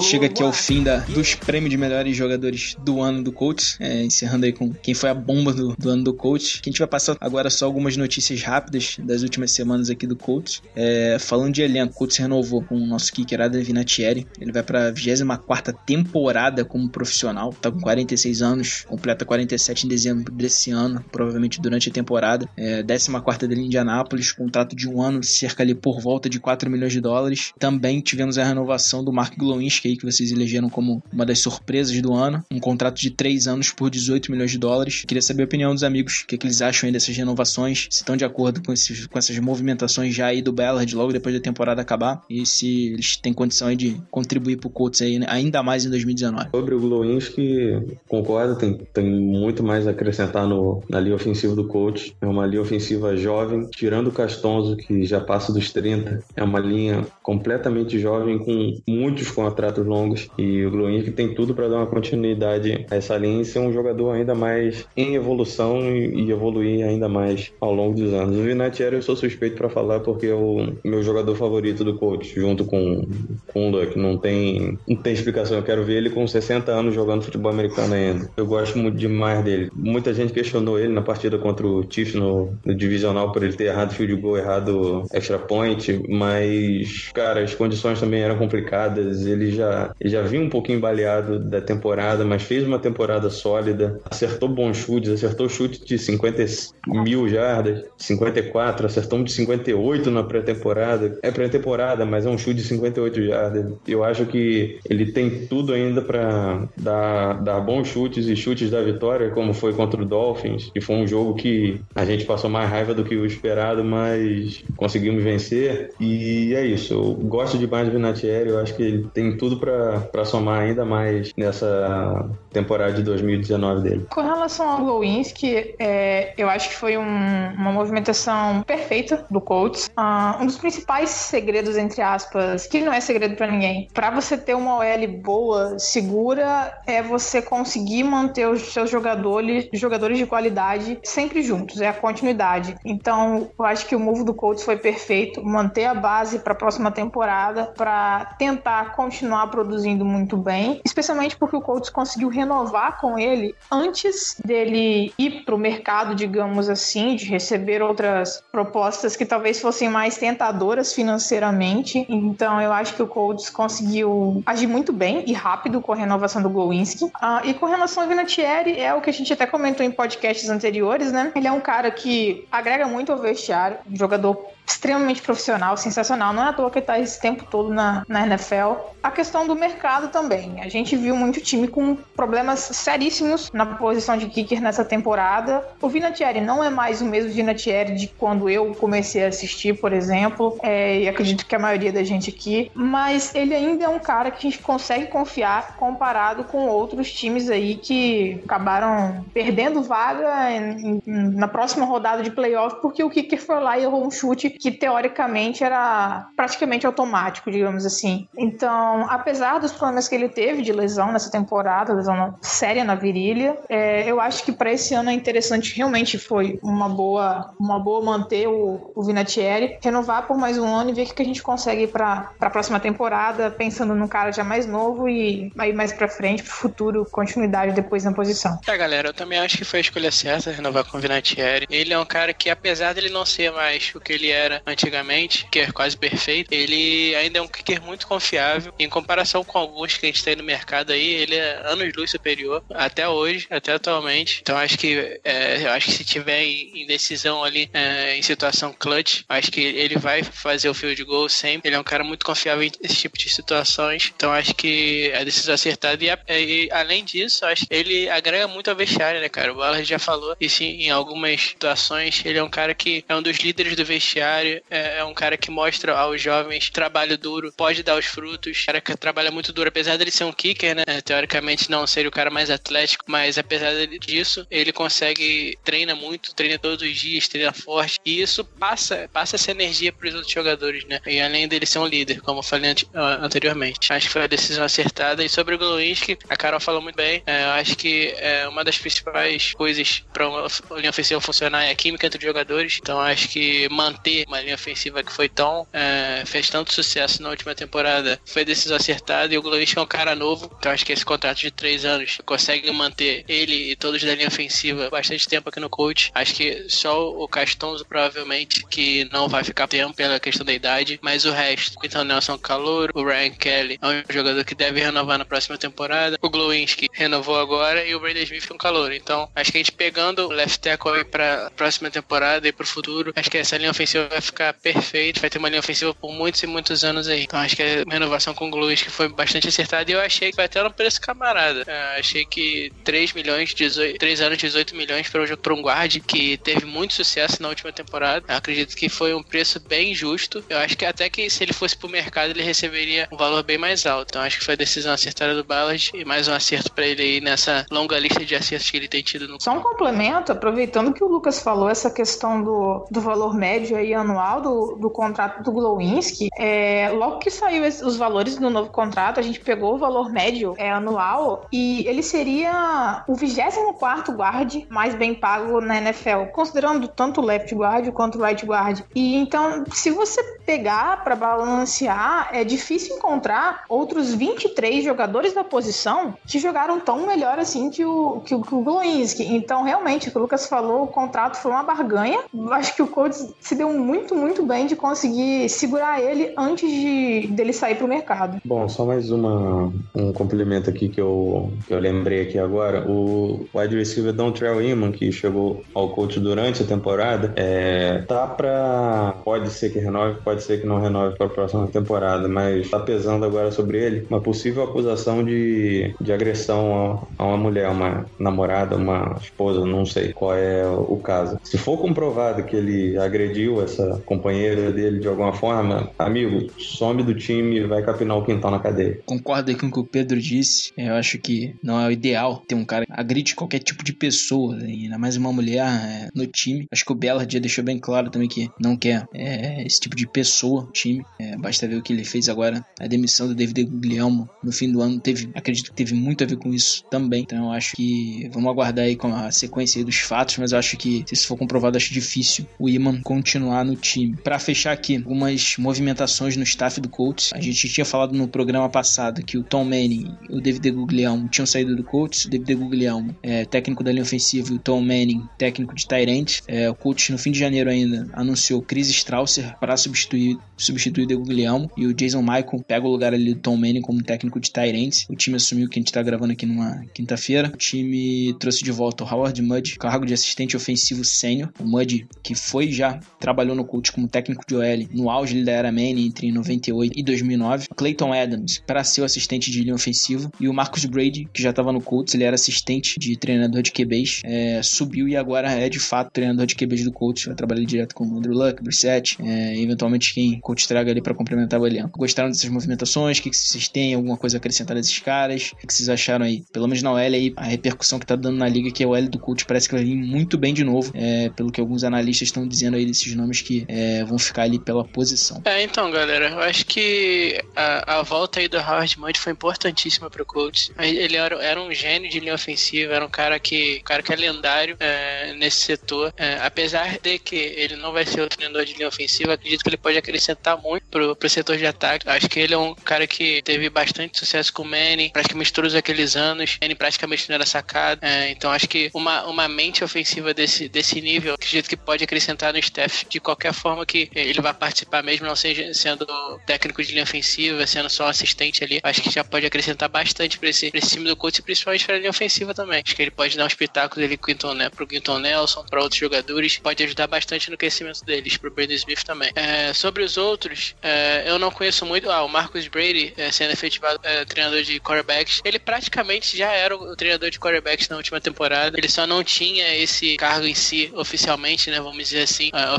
Chega aqui ao fim da, dos prêmios de melhores jogadores do ano do Colts, é, encerrando aí com quem foi a bomba do, do, ano do Colts. Que a gente vai passar agora só algumas notícias rápidas das últimas semanas aqui do Colts. É, falando de elenco, o Colts renovou com o nosso kicker Adam Vinatieri. Ele vai para a 24 temporada como profissional, tá com 46 anos, completa 47 em dezembro desse ano, provavelmente durante a temporada. É, 14 dele em Indianápolis, contrato de um ano, cerca ali por volta de 4 milhões de dólares. Também tivemos a renovação do Mark Glowinski que vocês elegeram como uma das surpresas do ano. Um contrato de 3 anos por 18 milhões de dólares. Queria saber a opinião dos amigos, o que, é que eles acham aí dessas renovações, se estão de acordo com, esses, com essas movimentações já aí do Ballard logo depois da temporada acabar e se eles têm condição aí de contribuir pro Colts aí, né, ainda mais em 2019. Sobre o Glowinski, concordo, tem, tem muito mais a acrescentar no, na linha ofensiva do Colts. É uma linha ofensiva jovem, tirando o Castonzo, que já passa dos 30. É uma linha completamente jovem, com muitos contratos longos. E o Glowinski tem tudo para dar uma continuidade a essa linha e ser um jogador ainda mais em evolução e, evoluir ainda mais ao longo dos anos. O Vinatieri eu sou suspeito para falar porque é o meu jogador favorito do coach, junto com, com o Luck. Não tem, não tem explicação. Eu quero ver ele com 60 anos jogando futebol americano ainda. Eu gosto muito demais dele. Muita gente questionou ele na partida contra o Chiefs no, no divisional por ele ter errado field goal, errado extra point, mas, cara, as condições também eram complicadas. Ele já já, vinha um pouquinho baleado da temporada, mas fez uma temporada sólida, acertou bons chutes, acertou chute de 50 mil jardas, 54, acertou um de 58 na pré-temporada. É pré-temporada, mas é um chute de 58 jardas. Eu acho que ele tem tudo ainda para dar, dar bons chutes e chutes da vitória, como foi contra o Dolphins, que foi um jogo que a gente passou mais raiva do que o esperado, mas conseguimos vencer. E é isso. Eu gosto demais do Vinatieri, eu acho que ele tem tudo tudo pra somar ainda mais nessa temporada de 2019 dele. Com relação ao Glowinski, é, eu acho que foi um- uma movimentação perfeita do Colts. Ah, um dos principais segredos, entre aspas, que não é segredo pra ninguém, pra você ter uma OL boa, segura, é você conseguir manter os seus jogadores, jogadores de qualidade sempre juntos, é a continuidade. Então, eu acho que o move do Colts foi perfeito, manter a base pra próxima temporada, pra tentar continuar produzindo muito bem, especialmente porque o Colts conseguiu renovar com ele antes dele ir pro mercado, digamos assim, de receber outras propostas que talvez fossem mais tentadoras financeiramente. Então, eu acho que o Colts conseguiu agir muito bem e rápido com a renovação do Glowinski. Ah, e com relação ao Vinatieri, é o que a gente até comentou em podcasts anteriores, né? Ele é um cara que agrega muito ao vestiário, um jogador extremamente profissional, sensacional. Não é à toa que ele tá esse tempo todo na, na NFL. A questão do mercado também. A gente viu muito time com problemas seríssimos na posição de kicker nessa temporada. O Vinatieri não é mais o mesmo Vinatieri de quando eu comecei a assistir, por exemplo. É, e acredito que a maioria da gente aqui. Mas ele ainda é um cara que a gente consegue confiar comparado com outros times aí que acabaram perdendo vaga em- em- na próxima rodada de playoff porque o kicker foi lá e errou um chute que teoricamente era praticamente automático, digamos assim. Então, apesar dos problemas que ele teve de lesão nessa temporada, lesão séria na virilha, é, eu acho que para esse ano é interessante, realmente foi uma boa, uma boa manter o, o Vinatieri, renovar por mais um ano e ver o que a gente consegue para a próxima temporada, pensando num cara já mais novo e aí mais para frente, pro futuro, continuidade depois na posição. É, galera, eu também acho que foi a escolha certa renovar com o Vinatieri. Ele é um cara que, apesar dele não ser mais o que ele era antigamente, que é quase perfeito, ele ainda é um kicker muito confiável. Em comparação com alguns que a gente tem no mercado aí, ele é anos-luz superior, até hoje, até atualmente. Então acho que é, acho que se tiver em, decisão ali, é, em situação clutch, acho que ele vai fazer o field goal sempre. Ele é um cara muito confiável nesse tipo de situações. Então acho que a decisão acertada e, a- e, além disso, acho que ele agrega muito ao vestiário, né, cara? O Ballard já falou isso em algumas situações. Ele é um cara que é um dos líderes do vestiário, é, é um cara que mostra aos jovens trabalho duro, pode dar os frutos. cara que trabalha muito duro, apesar dele ser um kicker, né? é, Teoricamente não seria o cara mais atlético, mas apesar disso, ele consegue treina muito, treina todos os dias, treina forte. E isso passa, passa essa energia para os outros jogadores, né? E além dele ser um líder, como eu falei ante- anteriormente. Acho que foi a decisão acertada. E sobre o Glowinski, a Carol falou muito bem. É, eu acho que é, uma das principais coisas para uma linha ofensiva funcionar é a química entre os jogadores. Então acho que manter uma linha ofensiva que foi tão. é, fez tanto sucesso na última temporada foi decisão acertada. E o Glowinski é um cara novo. Então acho que esse contrato de três anos consegue manter ele e todos da linha ofensiva bastante tempo aqui no coach. Acho que só o Castonzo provavelmente que não vai ficar tempo pela questão da idade, mas o resto, o Quinton Nelson calor, o Ryan Kelly é um jogador que deve renovar na próxima temporada, o Glowinski renovou agora e o Brandon Smith é um calor. Então, acho que a gente pegando o left tackle aí pra próxima temporada e pro futuro, acho que essa linha ofensiva vai ficar perfeita, vai ter uma linha ofensiva por muitos e muitos anos aí. Então, acho que a renovação com o Glowinski foi bastante acertada e eu achei que vai até no preço camarada. É, achei que 3 milhões, 18, 3 anos, 18 milhões um para um guard que teve muito sucesso na última temporada. Eu acredito que foi um preço bem justo. Eu acho que até que se ele fosse pro mercado ele receberia um valor bem mais alto. Então acho que foi a decisão acertada do Ballard e mais um acerto para ele aí nessa longa lista de acertos que ele tem tido no Só um complemento, aproveitando que o Lucas falou essa questão do, do valor médio aí anual do, do contrato do Glowinski, é, logo que saiu os valores do novo contrato, a gente pegou o valor médio é, anual e ele seria o 24 guard mais bem pago na NFL, considerando tanto left guard quanto right guard. E então, se você pegar para balancear, é difícil encontrar outros 23 jogadores da posição que jogaram tão melhor assim que o, que o, que o Glowinski. Então, realmente, o que o Lucas falou, o contrato foi uma barganha. Acho que o Colts se deu muito, muito bem de conseguir segurar ele antes de dele sair pro mercado. Bom, só mais uma, um complemento aqui que eu, que eu lembrei aqui agora. O wide receiver Dontrell Iman, que chegou ao coach durante a temporada, é, tá pra. Pode ser que renove, pode ser que não renove para a próxima temporada, mas tá pesando agora sobre ele uma possível acusação de, de agressão a, a uma mulher, uma namorada, uma esposa, não sei qual é o caso. Se for comprovado que ele agrediu essa, companheira dele de alguma forma, amigo, some do time e vai capinar o quintal na cadeia. Concordo com o que o Pedro disse. Eu acho que não é o ideal ter um cara que agride qualquer tipo de pessoa, né? ainda mais uma mulher é, no time. Acho que o Bellard já deixou bem claro também que não quer é, esse tipo de pessoa no time. É, basta ver o que ele fez agora. A demissão do David Guglielmo no fim do ano teve, acredito que teve muito a ver com isso também. Então eu acho que vamos aguardar aí com a sequência dos fatos, mas eu acho que se isso for comprovado, acho difícil o Iman continuar no time. Para fechar aqui, algumas movimentações no staff do Colts. A gente tinha falado no programa passado que o Tom Manning e o David Guglielmo tinham saído do Colts. O David Guglielmo é técnico da linha ofensiva e o Tom Manning técnico de Tyrant. É, o Colts no fim de janeiro ainda anunciou Chris Strausser para substituir substituir o Guglielmo e o Jason Michael pega o lugar ali do Tom Manning como técnico de Tyrant. O time assumiu que a gente tá gravando aqui numa quinta-feira. O time trouxe de volta o Howard Mudd, cargo de assistente ofensivo sênior. O Mudd, que foi já, trabalhou no Colts como técnico de OL no auge da era Manning entre 98 e 2009. O Clayton Adams para ser o assistente de linha ofensivo. E o Marcus Brady, que já estava no Colts, ele era assistente de treinador de QBs, é, subiu e agora é de fato treinador de QBs do Colts. Vai trabalhar direto com o Andrew Luck, Brissett, é, eventualmente quem coach traga ali para complementar o elenco. Gostaram dessas movimentações? O que, que vocês têm? Alguma coisa a acrescentar desses caras? O que, que vocês acharam aí? Pelo menos na OL aí, a repercussão que tá dando na liga, que é o L do Colts, parece que vai vir muito bem de novo. É, pelo que alguns analistas estão dizendo aí desses nomes que é, vão ficar ali pela posição. É, então, galera, eu acho que a, a volta aí do Howard Mudd foi importantíssima pro Colts. Ele era, era, um gênio de linha ofensiva, era um cara que, um cara que é lendário é, nesse setor. É, apesar de que ele não vai ser o treinador de linha ofensiva, acredito que ele pode acrescentar muito pro, pro setor de ataque. Acho que ele é um cara que teve bastante sucesso com o Manning, praticamente todos aqueles anos. Manning praticamente não era sacado. É, então acho que uma, uma mente ofensiva desse, desse nível, acredito que pode acrescentar no staff de qualquer forma que ele vai participar, mesmo não seja sendo técnico de linha ofensiva, sendo só assistente ali. Acho que já pode acrescentar bastante pra esse, esse time do Colts, principalmente pra linha ofensiva também. Acho que ele pode dar um espetáculo dele Quinton, né, pro Quinton Nelson, para outros jogadores. Pode ajudar bastante no crescimento deles, pro Brandon Smith também. É, sobre os outros, é, eu não conheço muito. Ah, o Marcus Brady, é, sendo efetivado é, treinador de quarterbacks, ele praticamente já era o, o treinador de quarterbacks na última temporada. Ele só não tinha esse cargo em si oficialmente, né? Vamos dizer assim. Uh,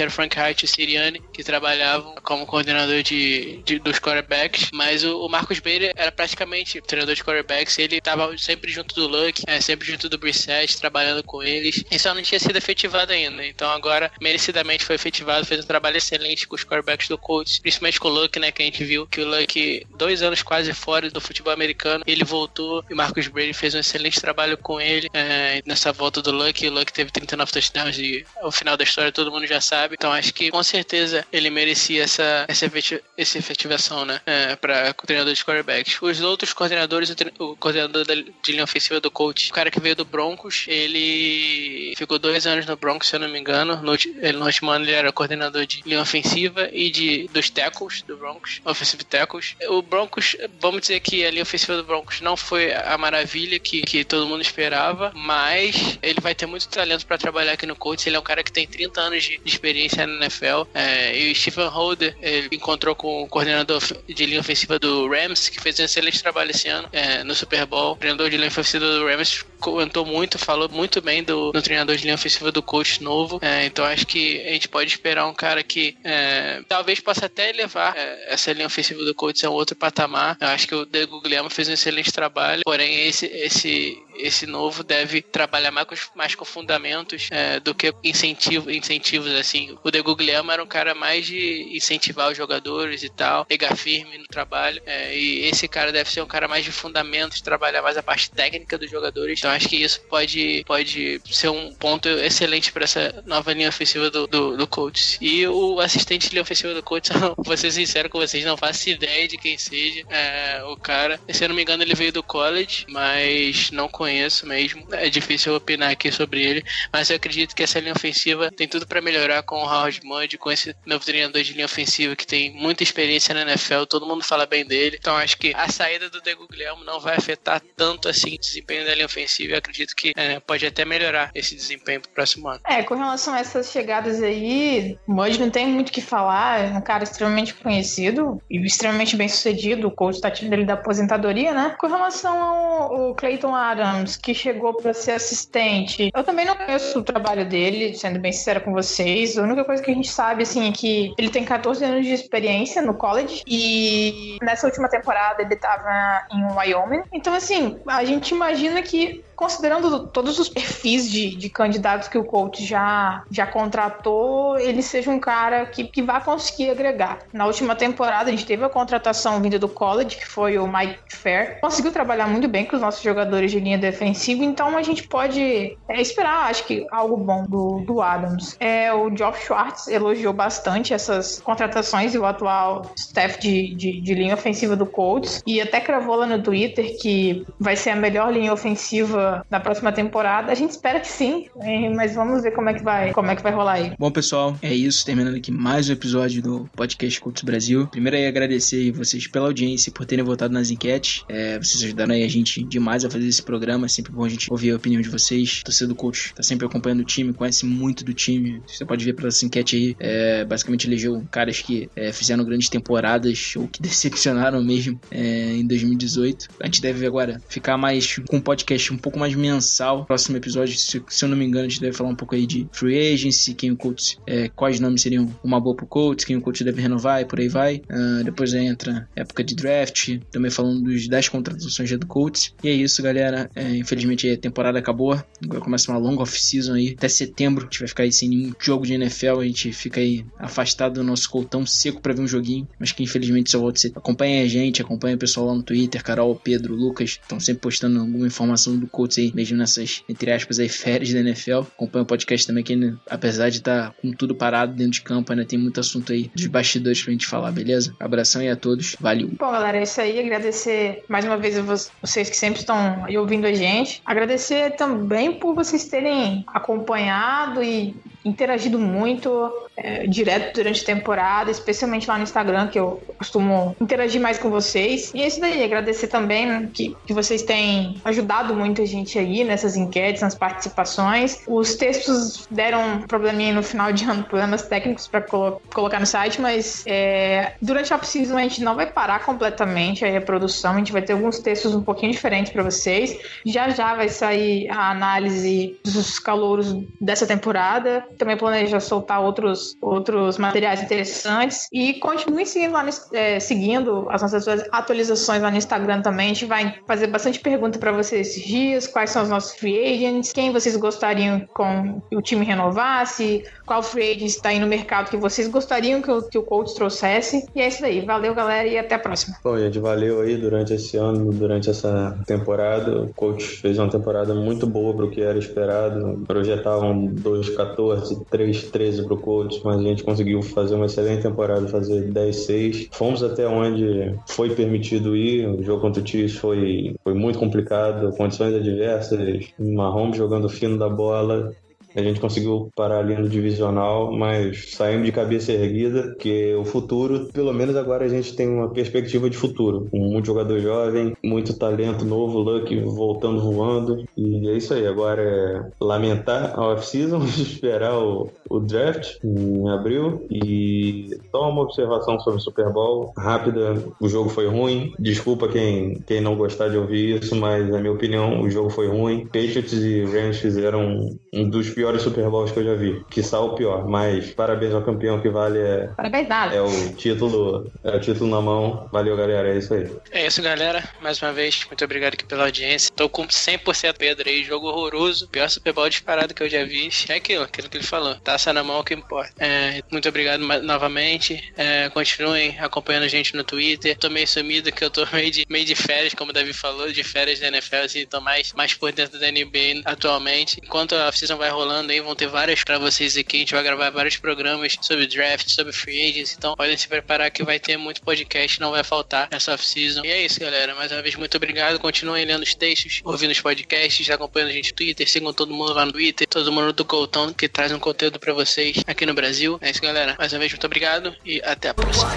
era Frank Hart e Sirianni que trabalhavam como coordenador de, de dos quarterbacks. Mas o, o, Marcus Brady era praticamente treinador de quarterbacks. Ele estava sempre junto do Luck, é, sempre junto do Brissett, trabalhando com eles. E só não tinha sido efetivado ainda. Então agora, merecidamente foi efetivado, fez um trabalho excelente com os quarterbacks do Colts, principalmente com o Luck, né? Que a gente viu que o Luck, dois anos quase fora do futebol americano, ele voltou e o Marcus Brady fez um excelente trabalho com ele é, nessa volta do Luck. O Luck teve 39 touchdowns e o final da história todo mundo já sabe. Então acho que com certeza ele merecia essa, essa, essa efetivação, né? É, para treinador de quarterbacks. Os outros coordenadores, o, o coordenador da, de linha ofensiva do coach, o cara que veio do Broncos, ele ficou dois anos no Broncos, se eu não me engano. No, ele, no último ano ele era coordenador de linha ofensiva e de dos tackles do Broncos, offensive tackles. O Broncos, vamos dizer que a linha ofensiva do Broncos não foi a maravilha que, que todo mundo esperava, mas ele vai ter muito talento para trabalhar aqui no Colts. Ele é um cara que tem 30 anos de, de experiência na NFL. É, e o Stephen Holder ele encontrou com o coordenador de linha ofensiva do Rams, que fez um excelente trabalho esse ano é, no Super Bowl. O treinador de linha ofensiva do Rams comentou muito, falou muito bem do, do treinador de linha ofensiva do coach novo. É, então acho que a gente pode esperar um cara que é, talvez possa até levar é, essa linha ofensiva do Colts a um outro patamar. Eu acho que o Diego Guilherme fez um excelente trabalho, porém esse, esse, esse novo deve trabalhar mais com, mais com fundamentos é, do que incentivo, incentivos, assim. O Diego Guilherme era um cara mais de incentivar os jogadores e tal, pegar firme no trabalho, é, e esse cara deve ser um cara mais de fundamentos, trabalhar mais a parte técnica dos jogadores. Então acho que isso pode, pode ser um ponto excelente para essa nova linha ofensiva do, do, do Colts. E o assistente de linha ofensiva do Colts, vou ser sincero com vocês, não faço ideia de quem seja é, o cara. Se eu não me engano, ele veio do college, mas não conheço mesmo. É difícil opinar aqui sobre ele, mas eu acredito que essa linha ofensiva tem tudo para melhorar com o Howard Mudd, com esse novo treinador de linha ofensiva que tem muita experiência na NFL, todo mundo fala bem dele. Então acho que a saída do Diego Guilherme não vai afetar tanto assim o desempenho da linha ofensiva e acredito que é, pode até melhorar esse desempenho pro próximo ano. É, com relação a essas chegadas aí, o não tem muito o que falar, é um cara extremamente conhecido e extremamente bem sucedido, o coach tá tirando ele da aposentadoria, né? Com relação ao, ao Clayton Adams, que chegou para ser assistente, eu também não conheço o trabalho dele, sendo bem sincera com vocês, a única coisa que a gente sabe, assim, é que ele tem 14 anos de experiência no college e nessa última temporada ele tava em Wyoming, então assim, a gente imagina que considerando todos os perfis de, de candidatos que o coach já, já contratou, ele seja um cara que, que vai conseguir agregar. Na última temporada, a gente teve a contratação vinda do college, que foi o Mike Fair. Conseguiu trabalhar muito bem com os nossos jogadores de linha defensiva, então a gente pode é, esperar, acho que, algo bom do, do Adams. É, o Geoff Schwartz elogiou bastante essas contratações e o atual staff de, de, de linha ofensiva do Colts, e até cravou lá no Twitter que vai ser a melhor linha ofensiva na próxima temporada. A gente espera que sim, mas vamos ver como é que vai, como é que vai rolar aí. Bom, pessoal, é isso. Terminando aqui mais um episódio do Podcast Cultos Brasil. Primeiro aí agradecer vocês pela audiência, por terem votado nas enquetes. É, vocês ajudaram aí a gente demais a fazer esse programa. É sempre bom a gente ouvir a opinião de vocês. Torcedor do coach tá sempre acompanhando o time, conhece muito do time. Você pode ver pela enquete aí. É, basicamente elegeu caras que é, fizeram grandes temporadas ou que decepcionaram mesmo é, em 2018. A gente deve agora ficar mais com um podcast um pouco pouco mais mensal. Próximo episódio, se, se, eu não me engano, a gente deve falar um pouco aí de free agency, quem o coach, é, quais nomes seriam uma boa pro coach, quem o coach deve renovar e por aí vai. Uh, depois entra época de draft, também falando dos 10 contratações do coach. E é isso, galera. É, infelizmente a temporada acabou. Agora começa uma longa off-season aí. Até setembro, a gente vai ficar aí sem nenhum jogo de NFL. A gente fica aí afastado do nosso coltão seco para ver um joguinho. Mas que infelizmente só volta ser. Acompanha a gente, acompanha o pessoal lá no Twitter, Carol, Pedro, Lucas. Estão sempre postando alguma informação do coach Colts aí, mesmo nessas, entre aspas, aí, férias da NFL. Acompanha o podcast também, que apesar de estar tá com tudo parado dentro de campo, ainda tem muito assunto aí dos bastidores pra gente falar, beleza? Abração aí a todos, valeu. Bom, galera, é isso aí. Agradecer mais uma vez a vocês que sempre estão aí ouvindo a gente. Agradecer também por vocês terem acompanhado e interagido muito é, direto durante a temporada, especialmente lá no Instagram, que eu costumo interagir mais com vocês. E é isso daí, agradecer também né, que, que vocês têm ajudado muito a gente aí nessas enquetes, nas participações. Os textos deram um probleminha no final de ano, problemas técnicos para colo colocar no site, mas é, durante a off-season a gente não vai parar completamente a reprodução, a gente vai ter alguns textos um pouquinho diferentes para vocês. Já já vai sair a análise dos calouros dessa temporada. Também planeja soltar outros outros, materiais interessantes. E continue seguindo, lá no, é, seguindo as nossas atualizações lá no Instagram também. A gente vai fazer bastante pergunta para vocês esses dias. Quais são os nossos free agents? Quem vocês gostariam com o time renovasse? Qual free agent está aí no mercado que vocês gostariam que o, que o coach trouxesse? E é isso aí. Valeu, galera, e até a próxima. Bom, gente, valeu aí durante esse ano, durante essa temporada. O coach fez uma temporada muito boa para o que era esperado. Projetavam 2-14, 3-13 para o coach mas a gente conseguiu fazer uma excelente temporada, fazer 10-6. Fomos até onde foi permitido ir. O jogo contra o Chiefs foi, foi muito complicado, condições adversas, Mahomes jogando fino da bola. A gente conseguiu parar ali no divisional, mas saímos de cabeça erguida, que o futuro, pelo menos agora a gente tem uma perspectiva de futuro. Com muito jogador jovem, muito talento novo, Luck voltando voando. E é isso aí. Agora é lamentar a off-season, esperar o, o draft em abril. E só uma observação sobre o Super Bowl rápida. O jogo foi ruim. Desculpa quem, quem não gostar de ouvir isso, mas na minha opinião o jogo foi ruim. Patriots e Rams fizeram um dos piores piores Super Bowls que eu já vi. Que o pior. Mas parabéns ao campeão que vale é. Parabéns, nada. É o título. É o título na mão. Valeu, galera. É isso aí. É isso, galera. Mais uma vez, muito obrigado aqui pela audiência. Tô com 100% Pedro aí. Jogo horroroso. Pior Super Bowl disparado que eu já vi. É aquilo, aquilo que ele falou. Taça na mão é o que importa. É, muito obrigado novamente. É, continuem acompanhando a gente no Twitter. Tô meio sumido que eu tô meio de, meio de férias, como o Davi falou, de férias da NFL. Assim, tô mais, mais por dentro da NBA atualmente. Enquanto a season vai rolando aí, vão ter várias para vocês aqui. A gente vai gravar vários programas sobre draft, sobre free agents. Então podem se preparar que vai ter muito podcast, não vai faltar nessa off-season. E é isso, galera. Mais uma vez, muito obrigado. Continuem lendo os textos, ouvindo os podcasts, acompanhando a gente no Twitter. Sigam todo mundo lá no Twitter, todo mundo do Colton que traz um conteúdo para vocês aqui no Brasil. É isso, galera. Mais uma vez, muito obrigado e até a próxima.